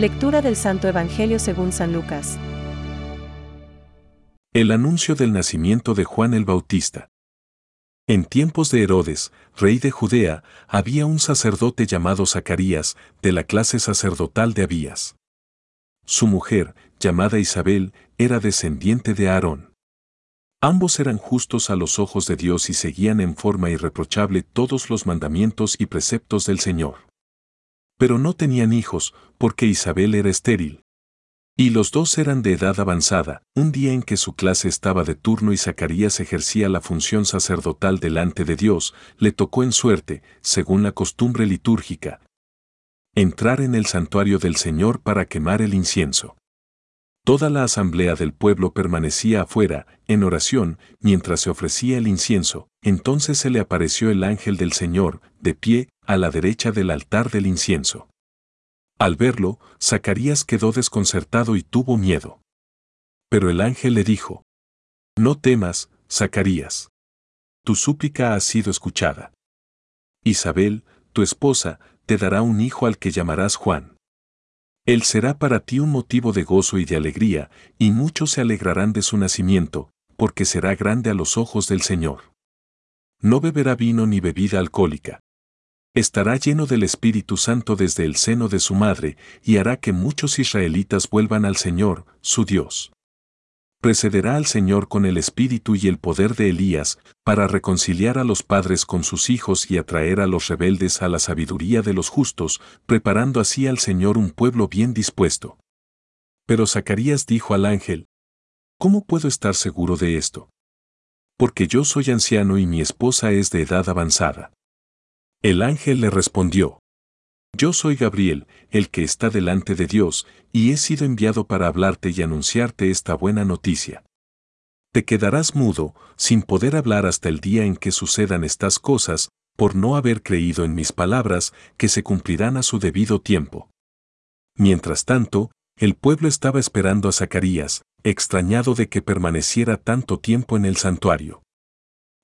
Lectura del Santo Evangelio según San Lucas. El anuncio del nacimiento de Juan el Bautista. En tiempos de Herodes, rey de Judea, había un sacerdote llamado Zacarías, de la clase sacerdotal de Abías. Su mujer, llamada Isabel, era descendiente de Aarón. Ambos eran justos a los ojos de Dios y seguían en forma irreprochable todos los mandamientos y preceptos del Señor. Pero no tenían hijos, porque Isabel era estéril, y los dos eran de edad avanzada, un día en que su clase estaba de turno y Zacarías ejercía la función sacerdotal delante de Dios, le tocó en suerte, según la costumbre litúrgica, entrar en el santuario del Señor para quemar el incienso. Toda la asamblea del pueblo permanecía afuera, en oración, mientras se ofrecía el incienso, entonces se le apareció el ángel del Señor, de pie, a la derecha del altar del incienso. Al verlo, Zacarías quedó desconcertado y tuvo miedo. Pero el ángel le dijo, No temas, Zacarías. Tu súplica ha sido escuchada. Isabel, tu esposa, te dará un hijo al que llamarás Juan. Él será para ti un motivo de gozo y de alegría, y muchos se alegrarán de su nacimiento, porque será grande a los ojos del Señor. No beberá vino ni bebida alcohólica, estará lleno del Espíritu Santo desde el seno de su madre y hará que muchos israelitas vuelvan al Señor, su Dios. Precederá al Señor con el espíritu y el poder de Elías, para reconciliar a los padres con sus hijos y atraer a los rebeldes a la sabiduría de los justos, preparando así al Señor un pueblo bien dispuesto. Pero Zacarías dijo al ángel, ¿Cómo puedo estar seguro de esto? Porque yo soy anciano y mi esposa es de edad avanzada. El ángel le respondió, Yo soy Gabriel, el que está delante de Dios, y he sido enviado para hablarte y anunciarte esta buena noticia. Te quedarás mudo, sin poder hablar hasta el día en que sucedan estas cosas, por no haber creído en mis palabras, que se cumplirán a su debido tiempo. Mientras tanto, el pueblo estaba esperando a Zacarías, extrañado de que permaneciera tanto tiempo en el santuario.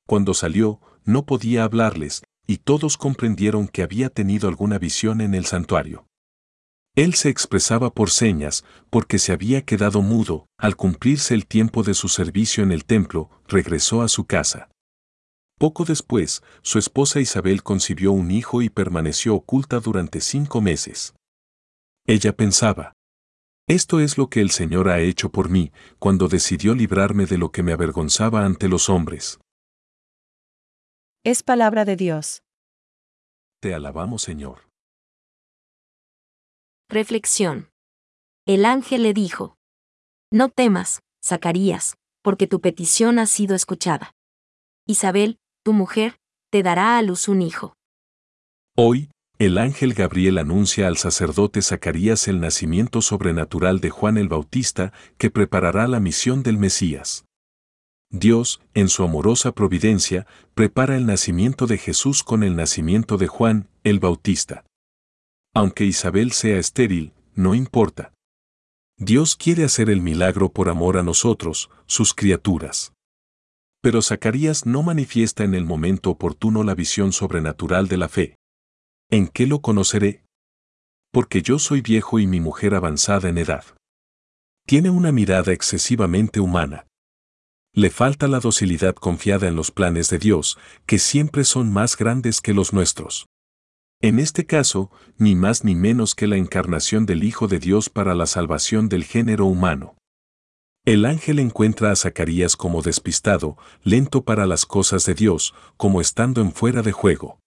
Cuando salió, no podía hablarles, y todos comprendieron que había tenido alguna visión en el santuario. Él se expresaba por señas, porque se había quedado mudo, al cumplirse el tiempo de su servicio en el templo, regresó a su casa. Poco después, su esposa Isabel concibió un hijo y permaneció oculta durante cinco meses. Ella pensaba, esto es lo que el Señor ha hecho por mí, cuando decidió librarme de lo que me avergonzaba ante los hombres. Es palabra de Dios. Te alabamos, Señor. Reflexión. El ángel le dijo, No temas, Zacarías, porque tu petición ha sido escuchada. Isabel, tu mujer, te dará a luz un hijo. Hoy, el ángel Gabriel anuncia al sacerdote Zacarías el nacimiento sobrenatural de Juan el Bautista que preparará la misión del Mesías. Dios, en su amorosa providencia, prepara el nacimiento de Jesús con el nacimiento de Juan, el Bautista. Aunque Isabel sea estéril, no importa. Dios quiere hacer el milagro por amor a nosotros, sus criaturas. Pero Zacarías no manifiesta en el momento oportuno la visión sobrenatural de la fe. ¿En qué lo conoceré? Porque yo soy viejo y mi mujer avanzada en edad. Tiene una mirada excesivamente humana le falta la docilidad confiada en los planes de Dios, que siempre son más grandes que los nuestros. En este caso, ni más ni menos que la encarnación del Hijo de Dios para la salvación del género humano. El ángel encuentra a Zacarías como despistado, lento para las cosas de Dios, como estando en fuera de juego.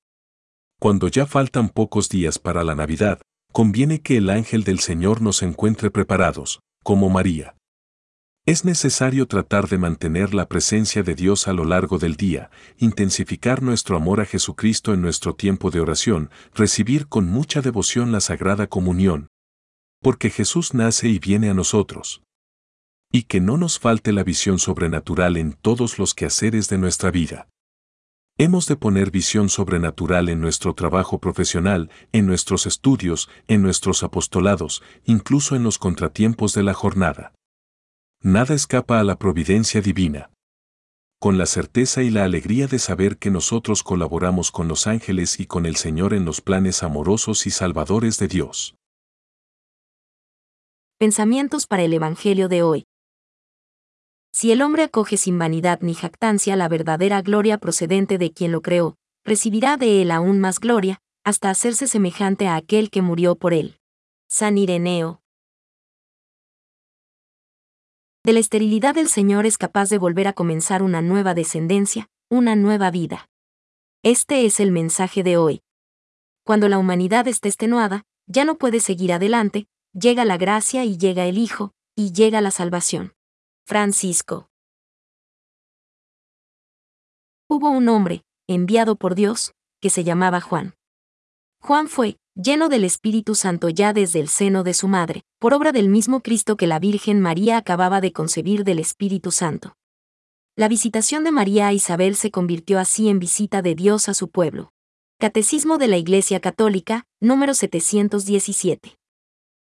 Cuando ya faltan pocos días para la Navidad, conviene que el ángel del Señor nos encuentre preparados, como María. Es necesario tratar de mantener la presencia de Dios a lo largo del día, intensificar nuestro amor a Jesucristo en nuestro tiempo de oración, recibir con mucha devoción la Sagrada Comunión, porque Jesús nace y viene a nosotros. Y que no nos falte la visión sobrenatural en todos los quehaceres de nuestra vida. Hemos de poner visión sobrenatural en nuestro trabajo profesional, en nuestros estudios, en nuestros apostolados, incluso en los contratiempos de la jornada. Nada escapa a la providencia divina. Con la certeza y la alegría de saber que nosotros colaboramos con los ángeles y con el Señor en los planes amorosos y salvadores de Dios. Pensamientos para el Evangelio de hoy. Si el hombre acoge sin vanidad ni jactancia la verdadera gloria procedente de quien lo creó, recibirá de él aún más gloria, hasta hacerse semejante a aquel que murió por él. San Ireneo. De la esterilidad del Señor es capaz de volver a comenzar una nueva descendencia, una nueva vida. Este es el mensaje de hoy. Cuando la humanidad está extenuada, ya no puede seguir adelante, llega la gracia y llega el Hijo, y llega la salvación. Francisco. Hubo un hombre, enviado por Dios, que se llamaba Juan. Juan fue, lleno del Espíritu Santo ya desde el seno de su madre, por obra del mismo Cristo que la Virgen María acababa de concebir del Espíritu Santo. La visitación de María a Isabel se convirtió así en visita de Dios a su pueblo. Catecismo de la Iglesia Católica, número 717.